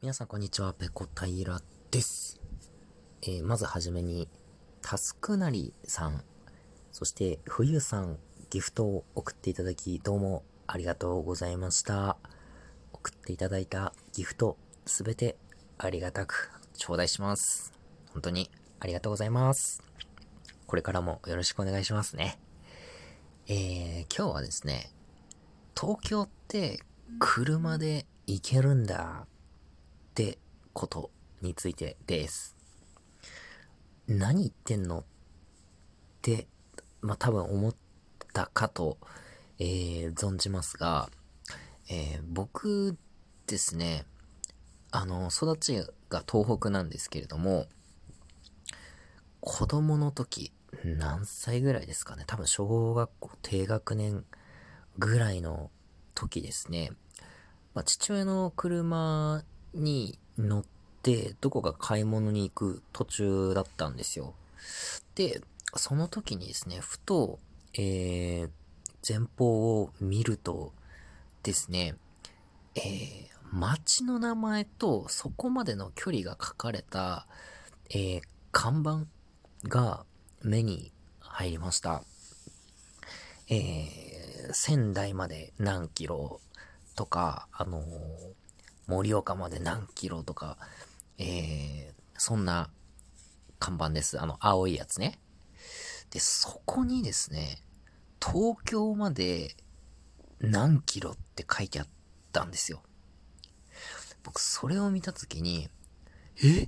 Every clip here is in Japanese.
皆さんこんにちは、ペコ平です。えー、まずはじめに、タスクなりさん、そして冬さん、ギフトを送っていただき、どうもありがとうございました。送っていただいたギフト、すべてありがたく頂戴します。本当にありがとうございます。これからもよろしくお願いしますね。えー、今日はですね、東京って車で行けるんだってことについてです。何言ってんのって、まあ、多分思ったかと、えー、存じますが、えー、僕ですね、あの、育ちが東北なんですけれども、子供の時、何歳ぐらいですかね多分小学校低学年ぐらいの時ですね。まあ、父親の車に乗って、どこか買い物に行く途中だったんですよ。で、その時にですね、ふと、えー、前方を見るとですね、えー、街の名前とそこまでの距離が書かれた、えー、看板が目に入りました。えー、仙台まで何キロとか、あのー、盛岡まで何キロとか、えー、そんな看板です。あの、青いやつね。で、そこにですね、東京まで何キロって書いてあったんですよ。僕、それを見たときに、え？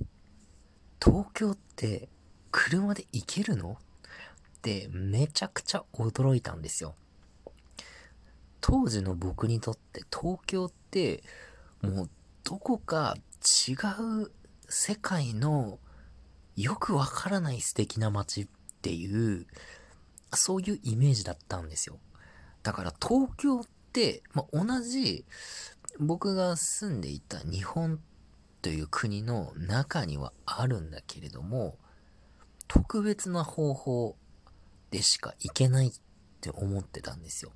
東京って車で行けるの？ってめちゃくちゃ驚いたんですよ。当時の僕にとって東京ってもうどこか違う世界のよくわからない素敵な街っていう、そういうイメージだったんですよ。だから東京って、まあ、同じ僕が住んでいた日本という国の中にはあるんだけれども、特別な方法でしか行けないって思ってたんですよ。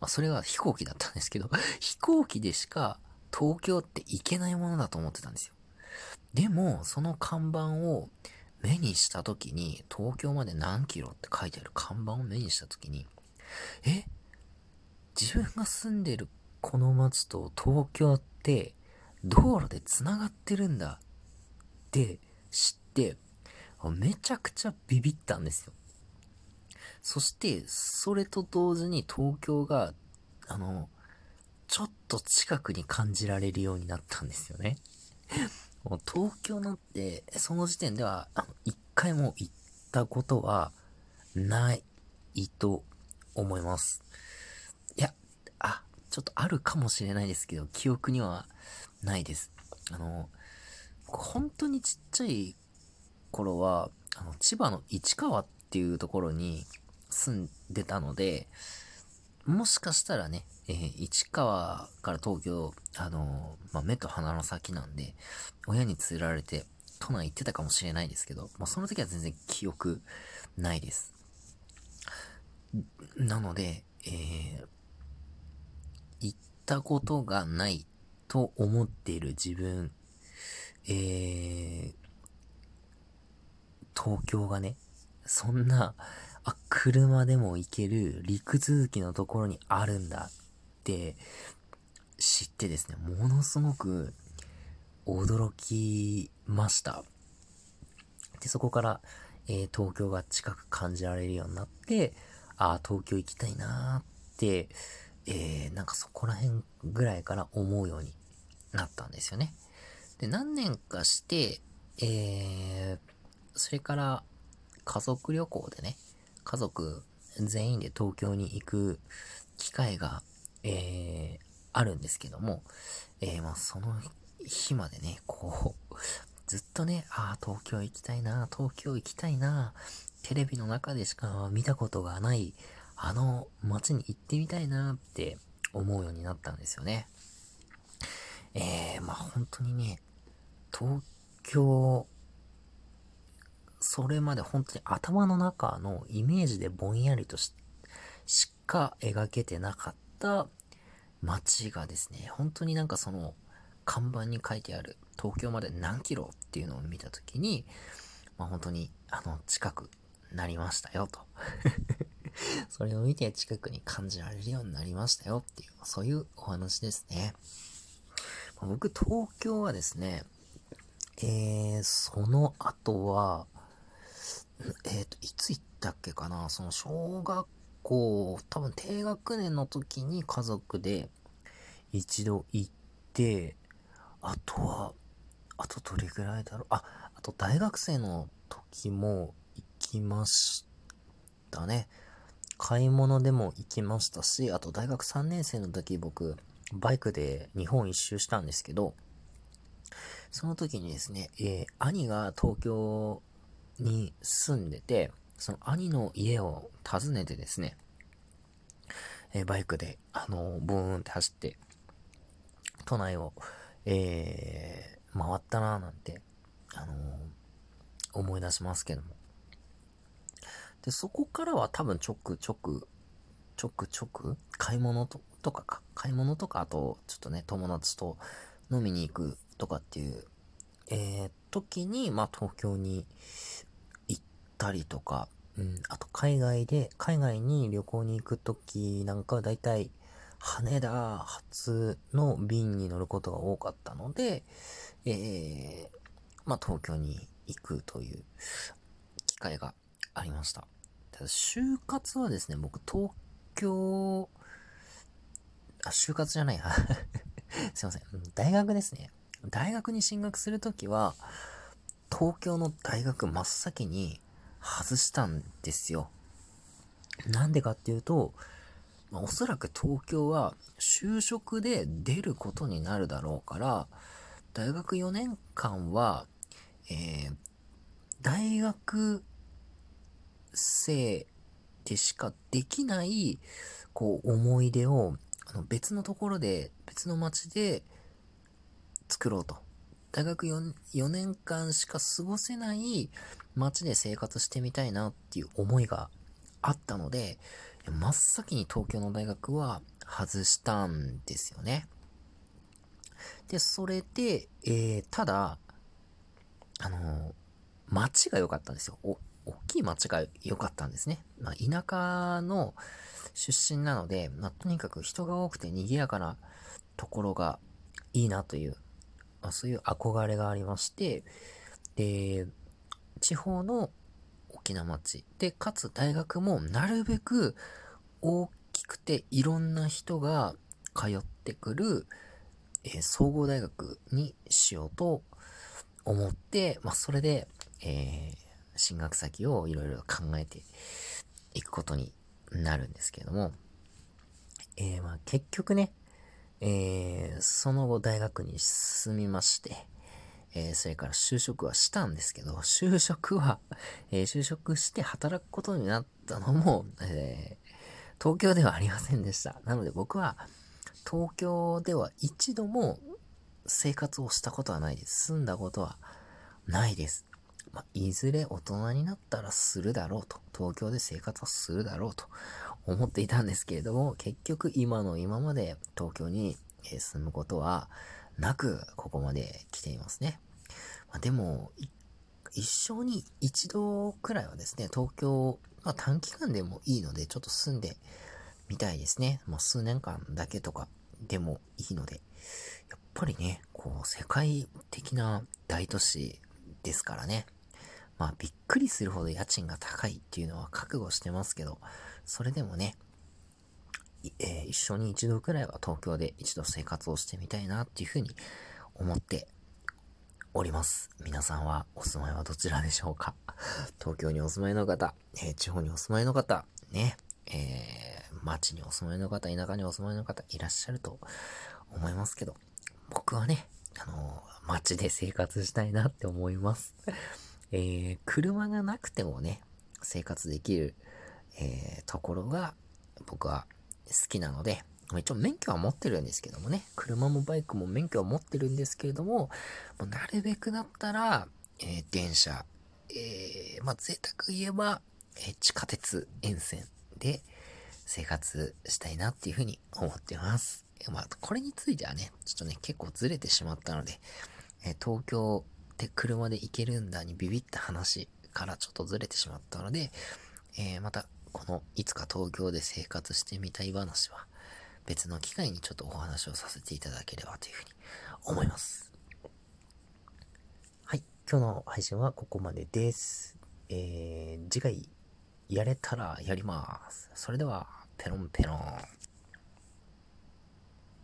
まあ、それは飛行機だったんですけど、飛行機でしか東京って行けないものだと思ってたんですよ。でも、その看板を目にした時に、東京まで何キロって書いてある看板を目にした時に、え自分が住んでるこの街と東京って道路で繋がってるんだって知って、めちゃくちゃビビったんですよ。そして、それと同時に東京が、あの、ちょっと近くに感じられるようになったんですよね。もう東京なんて、その時点では、一回も行ったことはないと思います。いや、あ、ちょっとあるかもしれないですけど、記憶にはないです。あの、本当にちっちゃい頃は、あの、千葉の市川っていうところに住んでたので、もしかしたらね、えー、市川から東京、あのー、まあ、目と鼻の先なんで、親に連れられて、都内行ってたかもしれないですけど、まあ、その時は全然記憶ないです。なので、えー、行ったことがないと思っている自分、えー、東京がね、そんな、あ、車でも行ける陸続きのところにあるんだって知ってですね、ものすごく驚きました。で、そこから、えー、東京が近く感じられるようになって、ああ、東京行きたいなーって、えー、なんかそこら辺ぐらいから思うようになったんですよね。で、何年かして、えー、それから家族旅行でね、家族全員で東京に行く機会が、えー、あるんですけども、えー、まあ、その日までね、こう、ずっとね、ああ、東京行きたいな、東京行きたいな、テレビの中でしか見たことがない、あの街に行ってみたいなって思うようになったんですよね。えー、まあ本当にね、東京それまで本当に頭の中のイメージでぼんやりとししか描けてなかった街がですね、本当になんかその看板に書いてある東京まで何キロっていうのを見たときに、まあ本当に、あの、近くなりましたよと。それを見て近くに感じられるようになりましたよっていう、そういうお話ですね。僕、東京はですね、えー、その後は、えっ、ー、と、いつ行ったっけかな？その小学校、多分低学年の時に家族で一度行って、あとは、あとどれぐらいだろう？あ、あと大学生の時も行きましたね。買い物でも行きましたし、あと大学3年生の時僕、バイクで日本一周したんですけど、その時にですね、えー、兄が東京に住んでて、その兄の家を訪ねてですね、えー、バイクで、あの、ブーンって走って、都内を、えー、回ったなーなんて、あのー、思い出しますけども。で、そこからは多分ちょくちょく、ちょくちょく、買い物ととかか、買い物とか、あと、ちょっとね、友達と飲みに行くとかっていう、えー、時に、まあ、東京に行ったりとか、うん、あと海外で、海外に旅行に行く時なんかはだいたい羽田発の便に乗ることが多かったので、えー、まあ、東京に行くという機会がありました。ただ、就活はですね、僕、東京、あ、就活じゃないや。すいません。大学ですね。大学に進学するときは、東京の大学真っ先に外したんですよ。なんでかっていうと、まあ、おそらく東京は就職で出ることになるだろうから、大学4年間は、えー、大学生でしかできない、こう、思い出を、あの、別のところで、別の街で作ろうと。大学 4, 4年間しか過ごせない街で生活してみたいなっていう思いがあったので、真っ先に東京の大学は外したんですよね。で、それで、えー、ただ、あのー、街が良かったんですよ。お、大きい街が良かったんですね。まあ、田舎の出身なので、まあ、とにかく人が多くて賑やかなところがいいなという、まあ、そういう憧れがありまして、で、地方の大きな町。で、かつ大学もなるべく大きくていろんな人が通ってくる、えー、総合大学にしようと思って、まあ、それで、えー、進学先をいろいろ考えていくことになるんですけれども、えー、まあ結局ね、えー、その後大学に進みまして、えー、それから就職はしたんですけど、就職は、えー、就職して働くことになったのも、えー、東京ではありませんでした。なので僕は、東京では一度も生活をしたことはないです。住んだことはないです。まあ、いずれ大人になったらするだろうと、東京で生活をするだろうと思っていたんですけれども、結局今の今まで東京に住むことはなく、ここまで来ていますね。まあ、でも、一生に一度くらいはですね、東京、まあ、短期間でもいいので、ちょっと住んでみたいですね。もう数年間だけとかでもいいので、やっぱりね、こう、世界的な大都市ですからね。まあびっくりするほど家賃が高いっていうのは覚悟してますけど、それでもね、えー、一緒に一度くらいは東京で一度生活をしてみたいなっていうふうに思っております。皆さんはお住まいはどちらでしょうか？東京にお住まいの方、えー、地方にお住まいの方、ね、えー、町にお住まいの方、田舎にお住まいの方いらっしゃると思いますけど、僕はね、あのー、街で生活したいなって思います。えー、車がなくてもね、生活できる、えー、ところが僕は好きなので、一応免許は持ってるんですけどもね、車もバイクも免許は持ってるんですけれども、もなるべくだったら、えー、電車、えー、まあ、贅沢言えば、えー、地下鉄沿線で生活したいなっていうふうに思ってます。まあ、これについてはね、ちょっとね、結構ずれてしまったので、え、東京で車で行けるんだにビビった話からちょっとずれてしまったので、えー、また、この、いつか東京で生活してみたい話は、別の機会にちょっとお話をさせていただければというふうに思います。はい。今日の配信はここまでです。えー、次回、やれたらやります。それでは、ペロンペロン。